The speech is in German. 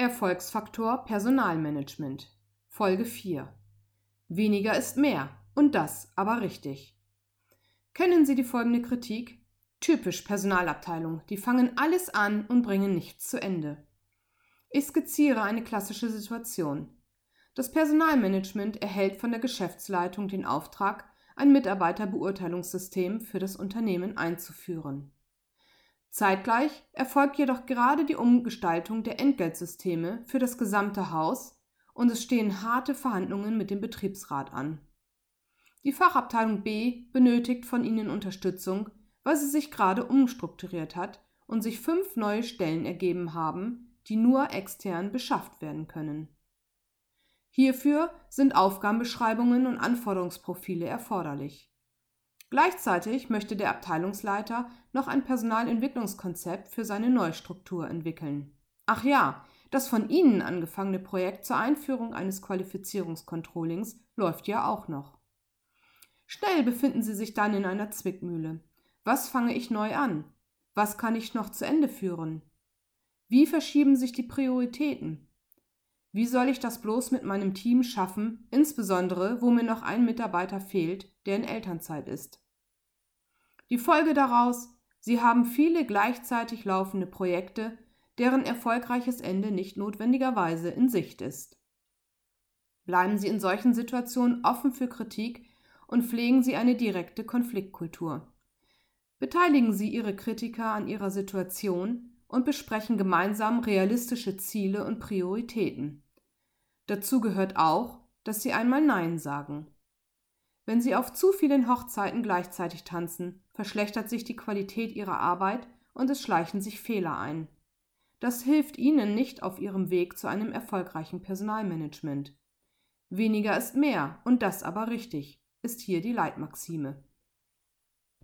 Erfolgsfaktor Personalmanagement Folge 4 Weniger ist mehr und das aber richtig. Kennen Sie die folgende Kritik? Typisch Personalabteilung, die fangen alles an und bringen nichts zu Ende. Ich skizziere eine klassische Situation. Das Personalmanagement erhält von der Geschäftsleitung den Auftrag, ein Mitarbeiterbeurteilungssystem für das Unternehmen einzuführen. Zeitgleich erfolgt jedoch gerade die Umgestaltung der Entgeltsysteme für das gesamte Haus und es stehen harte Verhandlungen mit dem Betriebsrat an. Die Fachabteilung B benötigt von Ihnen Unterstützung, weil sie sich gerade umstrukturiert hat und sich fünf neue Stellen ergeben haben, die nur extern beschafft werden können. Hierfür sind Aufgabenbeschreibungen und Anforderungsprofile erforderlich. Gleichzeitig möchte der Abteilungsleiter noch ein Personalentwicklungskonzept für seine Neustruktur entwickeln. Ach ja, das von Ihnen angefangene Projekt zur Einführung eines Qualifizierungskontrollings läuft ja auch noch. Schnell befinden Sie sich dann in einer Zwickmühle. Was fange ich neu an? Was kann ich noch zu Ende führen? Wie verschieben sich die Prioritäten? Wie soll ich das bloß mit meinem Team schaffen, insbesondere wo mir noch ein Mitarbeiter fehlt, der in Elternzeit ist? Die Folge daraus, Sie haben viele gleichzeitig laufende Projekte, deren erfolgreiches Ende nicht notwendigerweise in Sicht ist. Bleiben Sie in solchen Situationen offen für Kritik und pflegen Sie eine direkte Konfliktkultur. Beteiligen Sie Ihre Kritiker an ihrer Situation und besprechen gemeinsam realistische Ziele und Prioritäten. Dazu gehört auch, dass sie einmal Nein sagen. Wenn sie auf zu vielen Hochzeiten gleichzeitig tanzen, verschlechtert sich die Qualität ihrer Arbeit und es schleichen sich Fehler ein. Das hilft ihnen nicht auf ihrem Weg zu einem erfolgreichen Personalmanagement. Weniger ist mehr, und das aber richtig, ist hier die Leitmaxime.